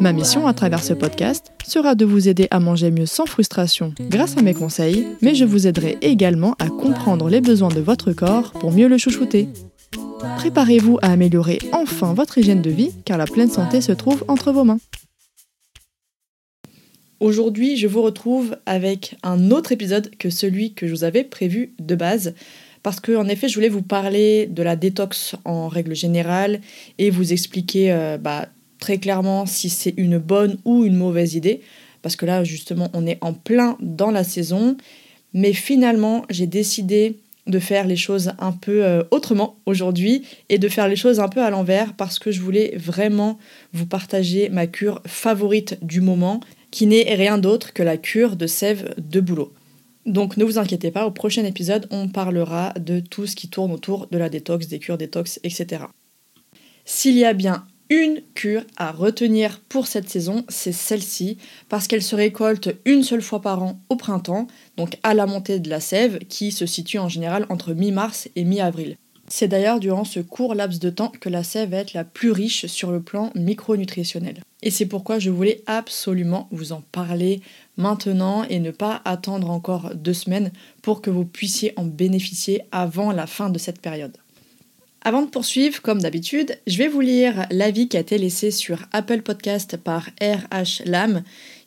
Ma mission à travers ce podcast sera de vous aider à manger mieux sans frustration grâce à mes conseils, mais je vous aiderai également à comprendre les besoins de votre corps pour mieux le chouchouter. Préparez-vous à améliorer enfin votre hygiène de vie car la pleine santé se trouve entre vos mains. Aujourd'hui, je vous retrouve avec un autre épisode que celui que je vous avais prévu de base. Parce que, en effet, je voulais vous parler de la détox en règle générale et vous expliquer euh, bah, très clairement si c'est une bonne ou une mauvaise idée. Parce que là, justement, on est en plein dans la saison. Mais finalement, j'ai décidé de faire les choses un peu euh, autrement aujourd'hui et de faire les choses un peu à l'envers parce que je voulais vraiment vous partager ma cure favorite du moment qui n'est rien d'autre que la cure de sève de bouleau. Donc ne vous inquiétez pas, au prochain épisode, on parlera de tout ce qui tourne autour de la détox, des cures détox, etc. S'il y a bien une cure à retenir pour cette saison, c'est celle-ci, parce qu'elle se récolte une seule fois par an au printemps, donc à la montée de la sève, qui se situe en général entre mi-mars et mi-avril. C'est d'ailleurs durant ce court laps de temps que la sève va être la plus riche sur le plan micronutritionnel. Et c'est pourquoi je voulais absolument vous en parler maintenant et ne pas attendre encore deux semaines pour que vous puissiez en bénéficier avant la fin de cette période. Avant de poursuivre, comme d'habitude, je vais vous lire l'avis qui a été laissé sur Apple Podcast par RH Lam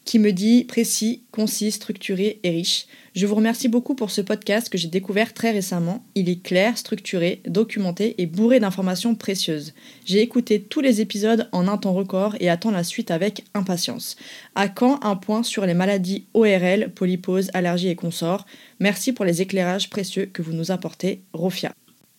qui me dit précis, concis, structuré et riche. Je vous remercie beaucoup pour ce podcast que j'ai découvert très récemment. Il est clair, structuré, documenté et bourré d'informations précieuses. J'ai écouté tous les épisodes en un temps record et attends la suite avec impatience. À quand un point sur les maladies ORL, polypose, allergies et consorts? Merci pour les éclairages précieux que vous nous apportez, Rofia.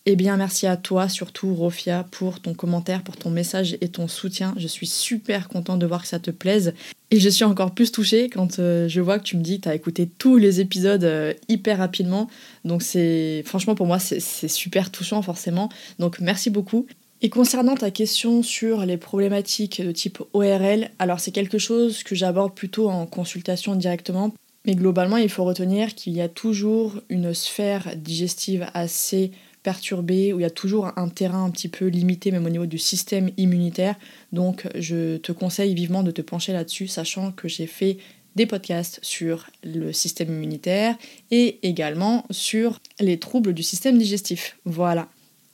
Eh bien, merci à toi, surtout Rofia, pour ton commentaire, pour ton message et ton soutien. Je suis super contente de voir que ça te plaise. Et je suis encore plus touchée quand euh, je vois que tu me dis que tu as écouté tous les épisodes euh, hyper rapidement. Donc, c'est franchement, pour moi, c'est super touchant, forcément. Donc, merci beaucoup. Et concernant ta question sur les problématiques de type ORL, alors c'est quelque chose que j'aborde plutôt en consultation directement. Mais globalement, il faut retenir qu'il y a toujours une sphère digestive assez perturbé, où il y a toujours un terrain un petit peu limité, même au niveau du système immunitaire. Donc je te conseille vivement de te pencher là-dessus, sachant que j'ai fait des podcasts sur le système immunitaire et également sur les troubles du système digestif. Voilà.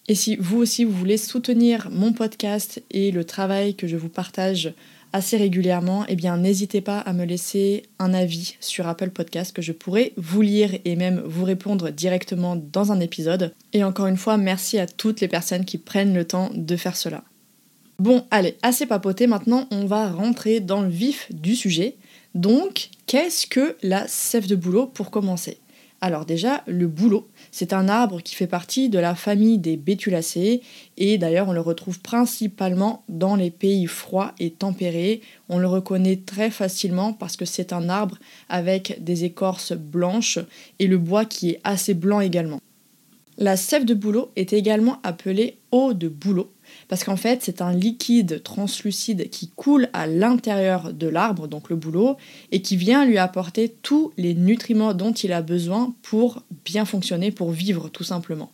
Et si vous aussi vous voulez soutenir mon podcast et le travail que je vous partage assez régulièrement, eh bien n'hésitez pas à me laisser un avis sur Apple Podcast que je pourrais vous lire et même vous répondre directement dans un épisode. Et encore une fois, merci à toutes les personnes qui prennent le temps de faire cela. Bon, allez, assez papoté, maintenant on va rentrer dans le vif du sujet. Donc, qu'est-ce que la sève de boulot pour commencer? Alors déjà, le bouleau, c'est un arbre qui fait partie de la famille des bétulacées et d'ailleurs on le retrouve principalement dans les pays froids et tempérés. On le reconnaît très facilement parce que c'est un arbre avec des écorces blanches et le bois qui est assez blanc également. La sève de bouleau est également appelée eau de bouleau parce qu'en fait c'est un liquide translucide qui coule à l'intérieur de l'arbre, donc le bouleau, et qui vient lui apporter tous les nutriments dont il a besoin pour bien fonctionner, pour vivre tout simplement.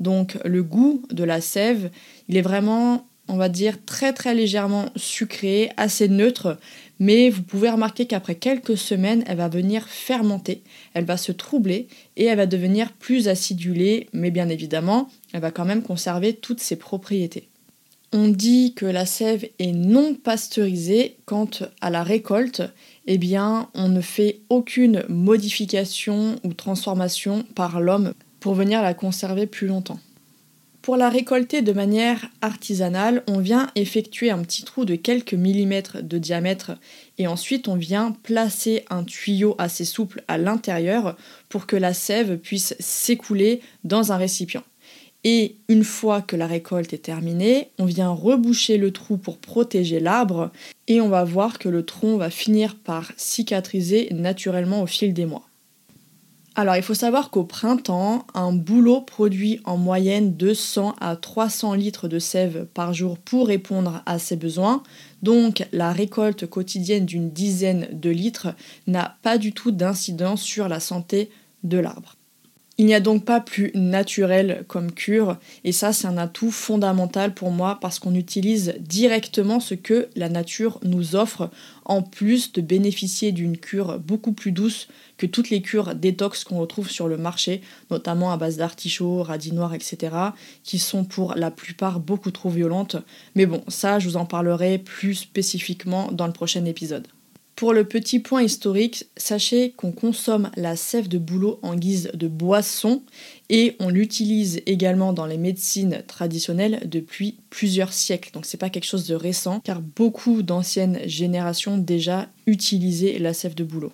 Donc le goût de la sève, il est vraiment, on va dire, très très légèrement sucré, assez neutre, mais vous pouvez remarquer qu'après quelques semaines, elle va venir fermenter, elle va se troubler et elle va devenir plus acidulée, mais bien évidemment, elle va quand même conserver toutes ses propriétés. On dit que la sève est non pasteurisée quand à la récolte, eh bien, on ne fait aucune modification ou transformation par l'homme pour venir la conserver plus longtemps. Pour la récolter de manière artisanale, on vient effectuer un petit trou de quelques millimètres de diamètre et ensuite on vient placer un tuyau assez souple à l'intérieur pour que la sève puisse s'écouler dans un récipient. Et une fois que la récolte est terminée, on vient reboucher le trou pour protéger l'arbre et on va voir que le tronc va finir par cicatriser naturellement au fil des mois. Alors il faut savoir qu'au printemps, un bouleau produit en moyenne 200 à 300 litres de sève par jour pour répondre à ses besoins. Donc la récolte quotidienne d'une dizaine de litres n'a pas du tout d'incidence sur la santé de l'arbre. Il n'y a donc pas plus naturel comme cure, et ça c'est un atout fondamental pour moi parce qu'on utilise directement ce que la nature nous offre, en plus de bénéficier d'une cure beaucoup plus douce que toutes les cures détox qu'on retrouve sur le marché, notamment à base d'artichaut, radis noir, etc., qui sont pour la plupart beaucoup trop violentes. Mais bon, ça je vous en parlerai plus spécifiquement dans le prochain épisode. Pour le petit point historique, sachez qu'on consomme la sève de bouleau en guise de boisson et on l'utilise également dans les médecines traditionnelles depuis plusieurs siècles. Donc c'est pas quelque chose de récent car beaucoup d'anciennes générations déjà utilisaient la sève de bouleau.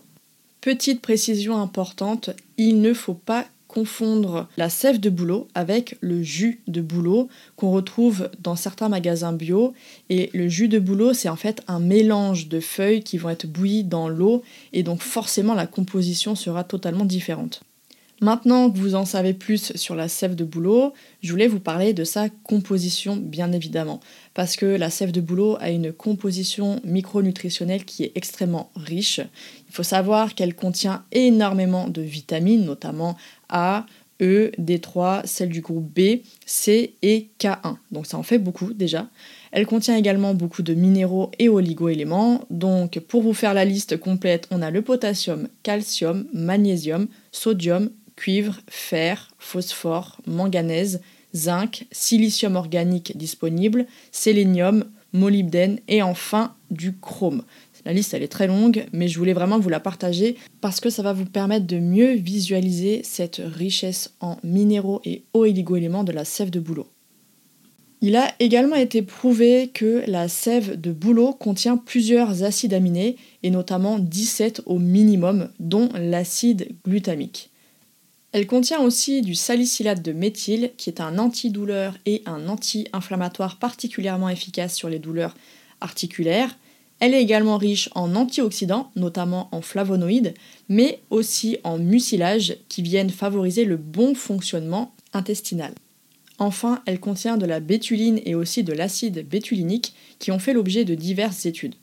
Petite précision importante, il ne faut pas confondre la sève de bouleau avec le jus de bouleau qu'on retrouve dans certains magasins bio. Et le jus de bouleau, c'est en fait un mélange de feuilles qui vont être bouillies dans l'eau et donc forcément la composition sera totalement différente. Maintenant que vous en savez plus sur la sève de bouleau, je voulais vous parler de sa composition bien évidemment, parce que la sève de bouleau a une composition micronutritionnelle qui est extrêmement riche. Il faut savoir qu'elle contient énormément de vitamines, notamment A, E, D3, celles du groupe B, C et K1. Donc ça en fait beaucoup déjà. Elle contient également beaucoup de minéraux et oligoéléments. Donc pour vous faire la liste complète, on a le potassium, calcium, magnésium, sodium, cuivre, fer, phosphore, manganèse, zinc, silicium organique disponible, sélénium, molybdène et enfin du chrome. La liste elle est très longue, mais je voulais vraiment vous la partager parce que ça va vous permettre de mieux visualiser cette richesse en minéraux et oligo-éléments de la sève de bouleau. Il a également été prouvé que la sève de bouleau contient plusieurs acides aminés, et notamment 17 au minimum, dont l'acide glutamique. Elle contient aussi du salicylate de méthyle, qui est un antidouleur et un anti-inflammatoire particulièrement efficace sur les douleurs articulaires. Elle est également riche en antioxydants, notamment en flavonoïdes, mais aussi en mucilage qui viennent favoriser le bon fonctionnement intestinal. Enfin, elle contient de la bétuline et aussi de l'acide bétulinique qui ont fait l'objet de diverses études.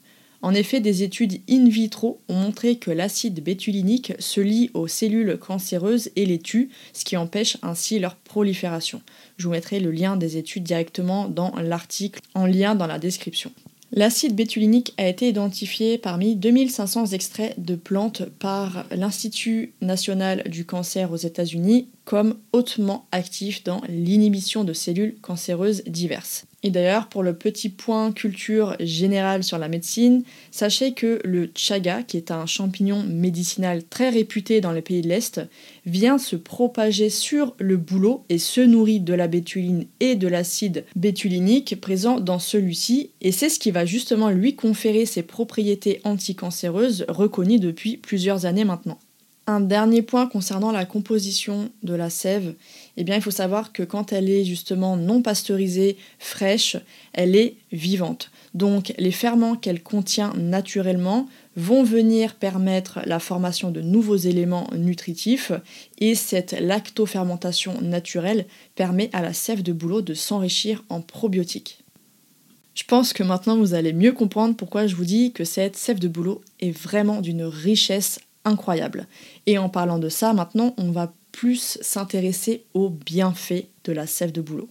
En effet, des études in vitro ont montré que l'acide bétulinique se lie aux cellules cancéreuses et les tue, ce qui empêche ainsi leur prolifération. Je vous mettrai le lien des études directement dans l'article en lien dans la description. L'acide bétulinique a été identifié parmi 2500 extraits de plantes par l'Institut national du cancer aux États-Unis comme hautement actif dans l'inhibition de cellules cancéreuses diverses. Et d'ailleurs, pour le petit point culture générale sur la médecine, sachez que le chaga, qui est un champignon médicinal très réputé dans les pays de l'Est, vient se propager sur le bouleau et se nourrit de la bétuline et de l'acide bétulinique présent dans celui-ci, et c'est ce qui va justement lui conférer ses propriétés anticancéreuses reconnues depuis plusieurs années maintenant. Un dernier point concernant la composition de la sève, eh bien il faut savoir que quand elle est justement non pasteurisée, fraîche, elle est vivante. Donc les ferments qu'elle contient naturellement vont venir permettre la formation de nouveaux éléments nutritifs et cette lactofermentation naturelle permet à la sève de bouleau de s'enrichir en probiotiques. Je pense que maintenant vous allez mieux comprendre pourquoi je vous dis que cette sève de bouleau est vraiment d'une richesse incroyable. Et en parlant de ça, maintenant, on va plus s'intéresser aux bienfaits de la sève de bouleau.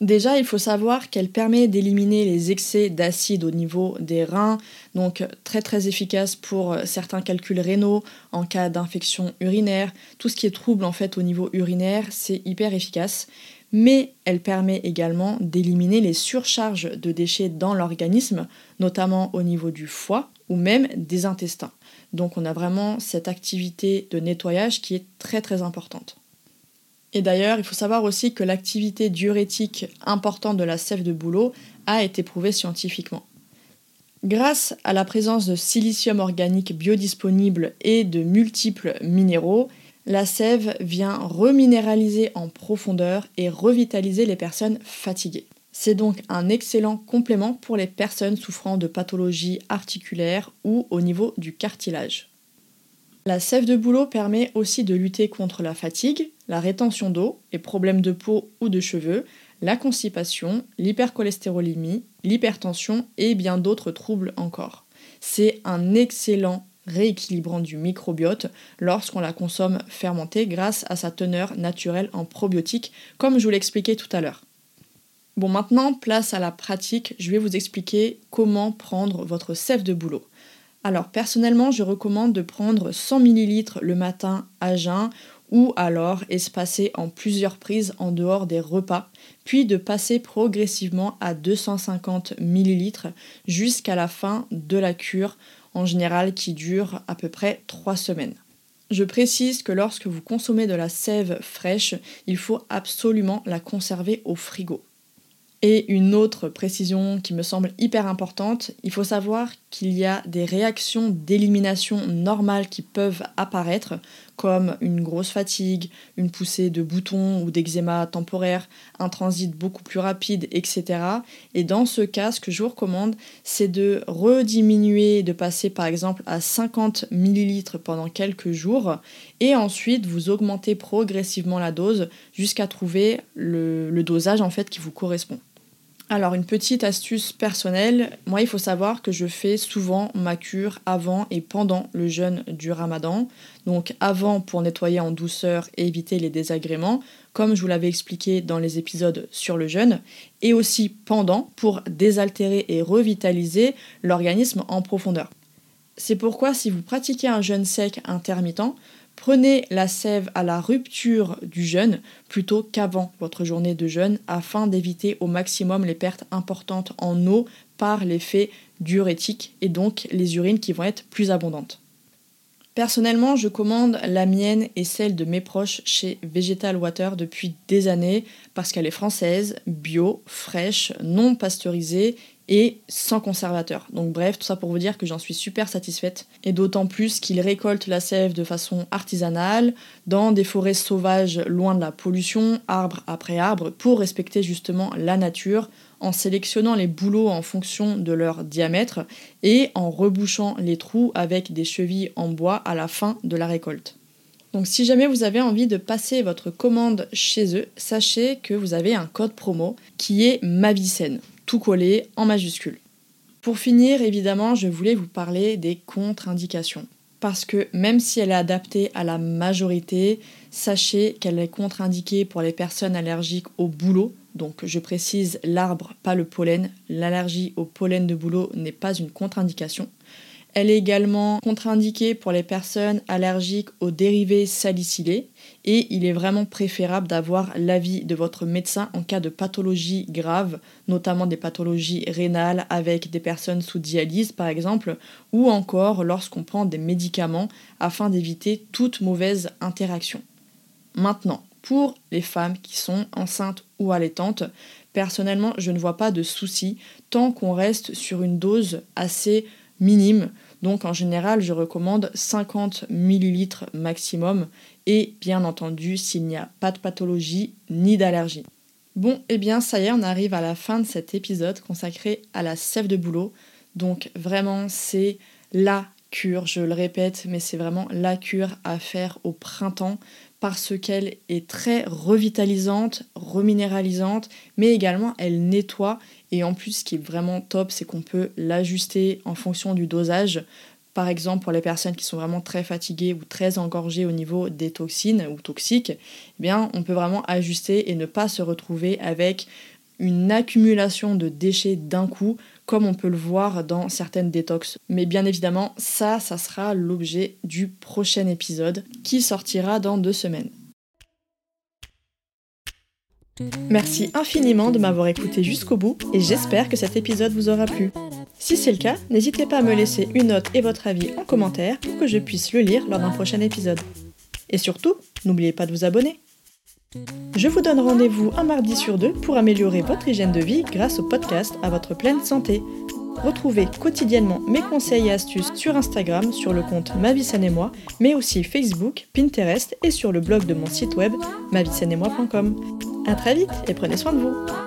Déjà, il faut savoir qu'elle permet d'éliminer les excès d'acide au niveau des reins, donc très très efficace pour certains calculs rénaux en cas d'infection urinaire. Tout ce qui est trouble en fait au niveau urinaire, c'est hyper efficace. Mais elle permet également d'éliminer les surcharges de déchets dans l'organisme, notamment au niveau du foie ou même des intestins. Donc on a vraiment cette activité de nettoyage qui est très très importante. Et d'ailleurs, il faut savoir aussi que l'activité diurétique importante de la sève de bouleau a été prouvée scientifiquement. Grâce à la présence de silicium organique biodisponible et de multiples minéraux, la sève vient reminéraliser en profondeur et revitaliser les personnes fatiguées. C'est donc un excellent complément pour les personnes souffrant de pathologies articulaires ou au niveau du cartilage. La sève de bouleau permet aussi de lutter contre la fatigue, la rétention d'eau, les problèmes de peau ou de cheveux, la constipation, l'hypercholestérolémie, l'hypertension et bien d'autres troubles encore. C'est un excellent rééquilibrant du microbiote lorsqu'on la consomme fermentée grâce à sa teneur naturelle en probiotiques, comme je vous l'expliquais tout à l'heure. Bon, maintenant, place à la pratique, je vais vous expliquer comment prendre votre sève de bouleau. Alors, personnellement, je recommande de prendre 100 ml le matin à jeun ou alors espacer en plusieurs prises en dehors des repas, puis de passer progressivement à 250 ml jusqu'à la fin de la cure en général qui dure à peu près 3 semaines. Je précise que lorsque vous consommez de la sève fraîche, il faut absolument la conserver au frigo. Et une autre précision qui me semble hyper importante, il faut savoir qu'il y a des réactions d'élimination normales qui peuvent apparaître, comme une grosse fatigue, une poussée de boutons ou d'eczéma temporaire, un transit beaucoup plus rapide, etc. Et dans ce cas, ce que je vous recommande, c'est de rediminuer, de passer par exemple à 50 ml pendant quelques jours, et ensuite vous augmentez progressivement la dose jusqu'à trouver le, le dosage en fait qui vous correspond. Alors une petite astuce personnelle, moi il faut savoir que je fais souvent ma cure avant et pendant le jeûne du ramadan. Donc avant pour nettoyer en douceur et éviter les désagréments, comme je vous l'avais expliqué dans les épisodes sur le jeûne, et aussi pendant pour désaltérer et revitaliser l'organisme en profondeur. C'est pourquoi si vous pratiquez un jeûne sec intermittent, Prenez la sève à la rupture du jeûne plutôt qu'avant votre journée de jeûne afin d'éviter au maximum les pertes importantes en eau par l'effet diurétique et donc les urines qui vont être plus abondantes. Personnellement, je commande la mienne et celle de mes proches chez Vegetal Water depuis des années parce qu'elle est française, bio, fraîche, non pasteurisée et sans conservateur. Donc bref, tout ça pour vous dire que j'en suis super satisfaite. Et d'autant plus qu'ils récoltent la sève de façon artisanale, dans des forêts sauvages loin de la pollution, arbre après arbre, pour respecter justement la nature, en sélectionnant les bouleaux en fonction de leur diamètre et en rebouchant les trous avec des chevilles en bois à la fin de la récolte. Donc si jamais vous avez envie de passer votre commande chez eux, sachez que vous avez un code promo qui est Mavicène tout collé en majuscule. Pour finir, évidemment, je voulais vous parler des contre-indications. Parce que même si elle est adaptée à la majorité, sachez qu'elle est contre-indiquée pour les personnes allergiques au boulot. Donc je précise l'arbre, pas le pollen. L'allergie au pollen de boulot n'est pas une contre-indication. Elle est également contre-indiquée pour les personnes allergiques aux dérivés salicylés et il est vraiment préférable d'avoir l'avis de votre médecin en cas de pathologie grave, notamment des pathologies rénales avec des personnes sous dialyse par exemple, ou encore lorsqu'on prend des médicaments afin d'éviter toute mauvaise interaction. Maintenant, pour les femmes qui sont enceintes ou allaitantes, personnellement je ne vois pas de souci tant qu'on reste sur une dose assez minime donc en général, je recommande 50 ml maximum et bien entendu s'il n'y a pas de pathologie ni d'allergie. Bon, et eh bien ça y est, on arrive à la fin de cet épisode consacré à la sève de boulot. Donc vraiment, c'est la cure, je le répète, mais c'est vraiment la cure à faire au printemps parce qu'elle est très revitalisante, reminéralisante, mais également elle nettoie et en plus, ce qui est vraiment top, c'est qu'on peut l'ajuster en fonction du dosage. Par exemple, pour les personnes qui sont vraiment très fatiguées ou très engorgées au niveau des toxines ou toxiques, eh bien, on peut vraiment ajuster et ne pas se retrouver avec une accumulation de déchets d'un coup, comme on peut le voir dans certaines détox. Mais bien évidemment, ça, ça sera l'objet du prochain épisode qui sortira dans deux semaines. Merci infiniment de m'avoir écouté jusqu'au bout et j'espère que cet épisode vous aura plu. Si c'est le cas, n'hésitez pas à me laisser une note et votre avis en commentaire pour que je puisse le lire lors d'un prochain épisode. Et surtout, n'oubliez pas de vous abonner. Je vous donne rendez-vous un mardi sur deux pour améliorer votre hygiène de vie grâce au podcast à votre pleine santé. Retrouvez quotidiennement mes conseils et astuces sur Instagram sur le compte Ma et moi, mais aussi Facebook, Pinterest et sur le blog de mon site web moi.com. A très vite et prenez soin de vous.